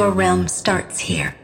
your realm starts here.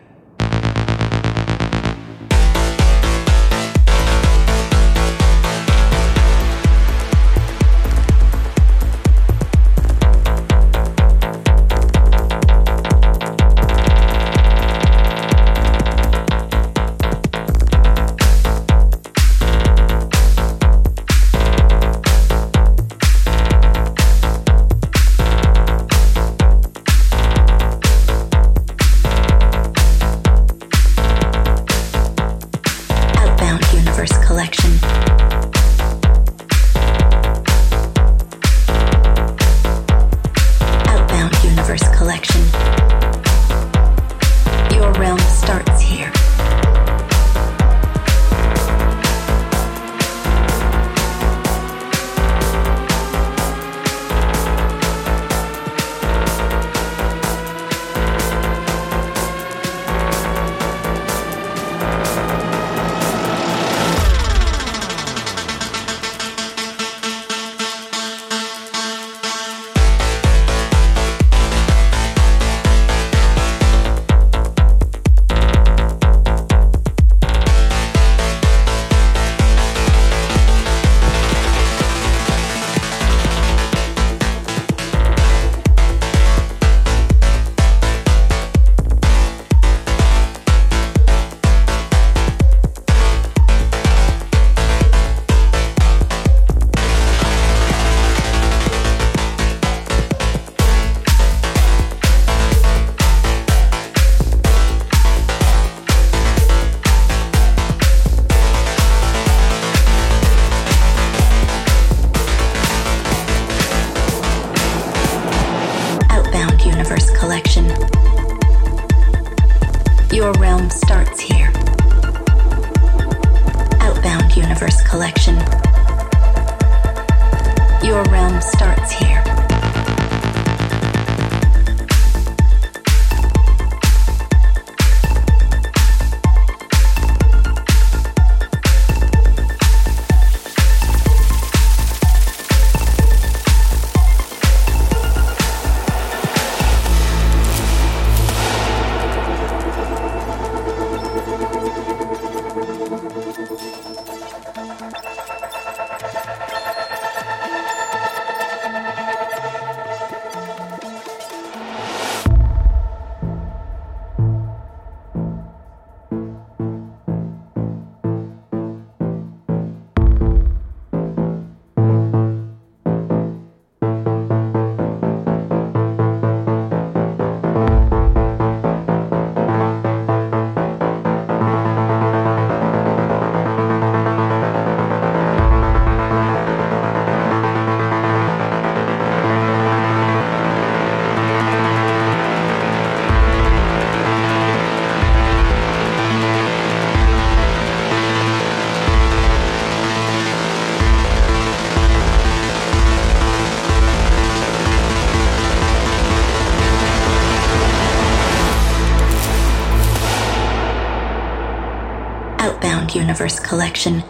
Universe collection.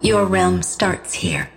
Your realm starts here.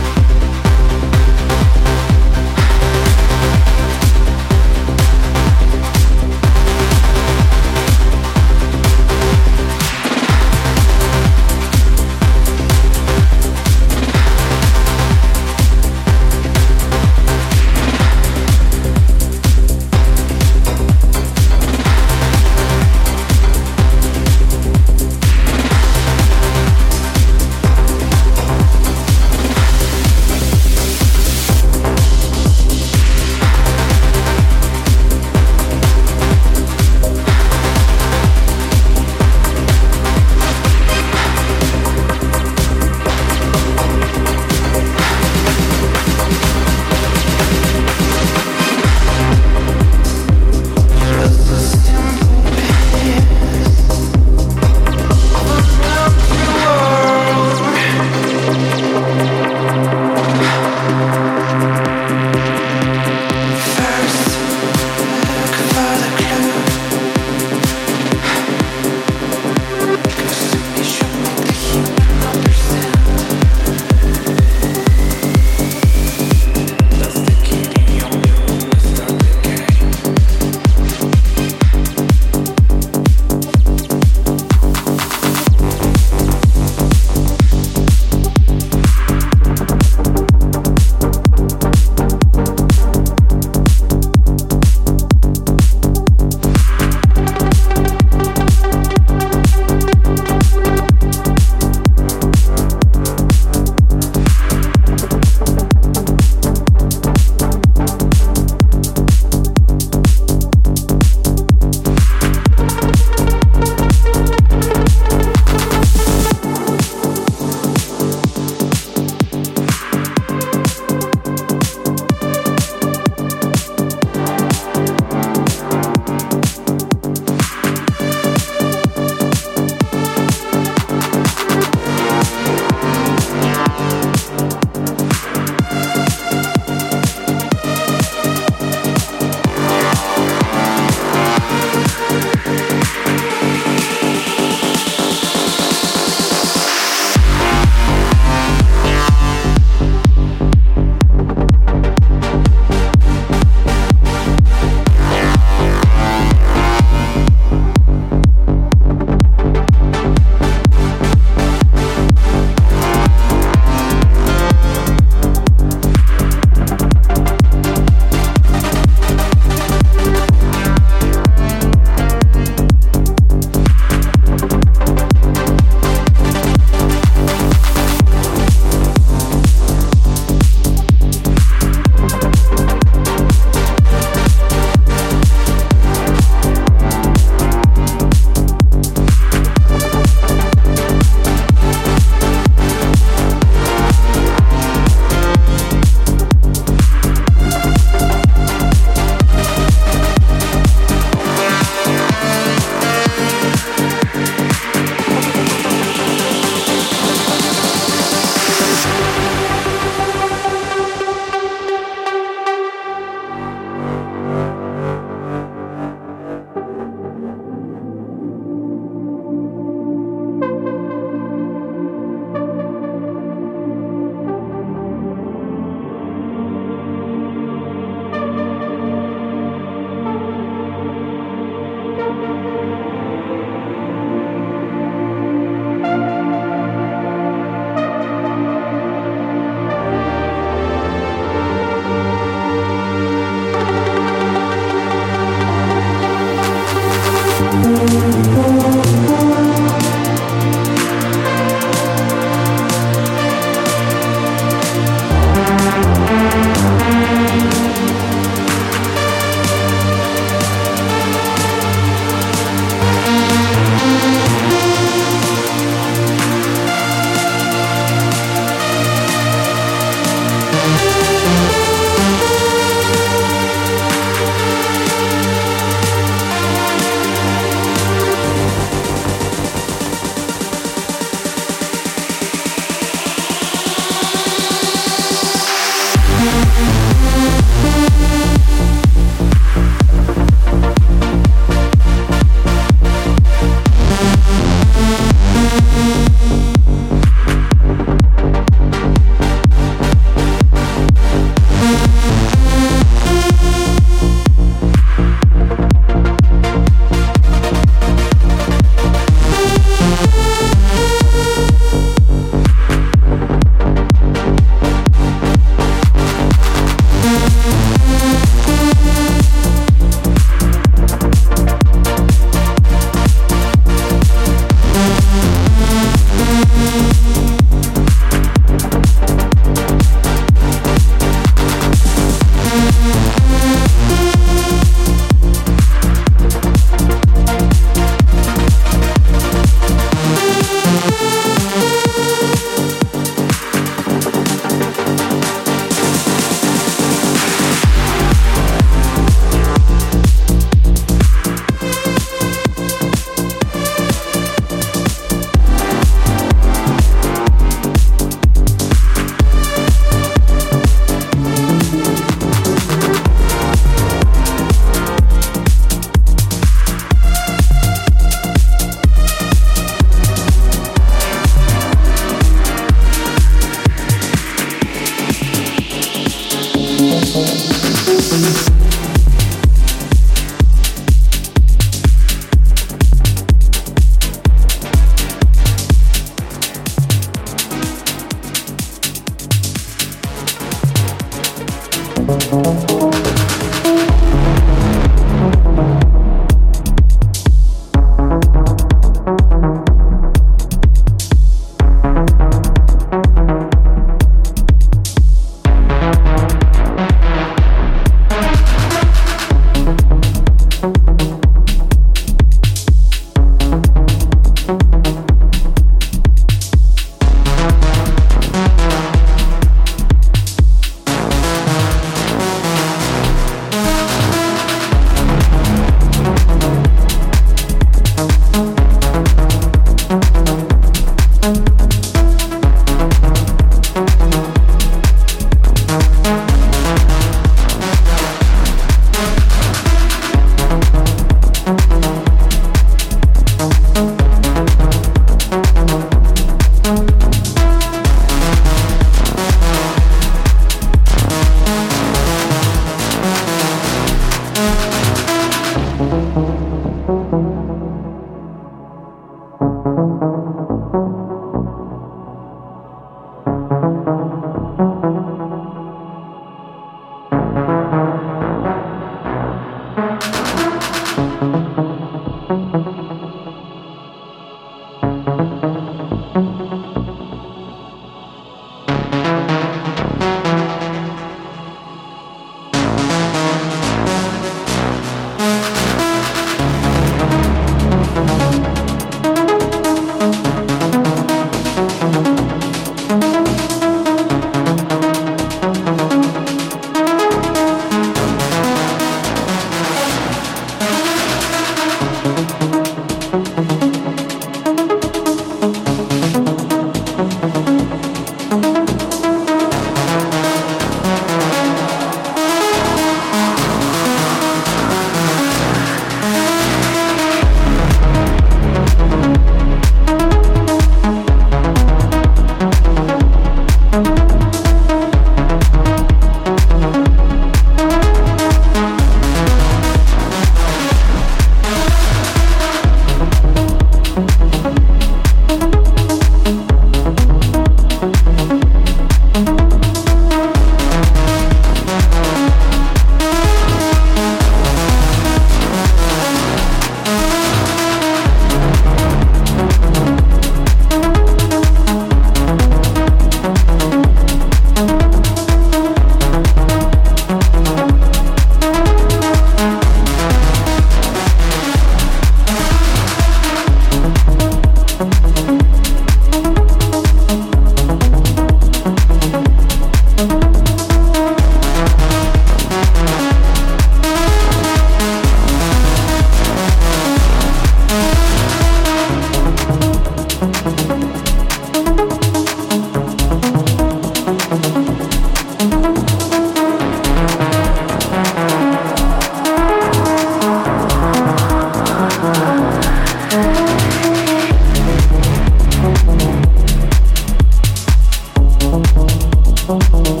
Thank